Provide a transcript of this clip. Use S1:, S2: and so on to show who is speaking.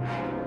S1: you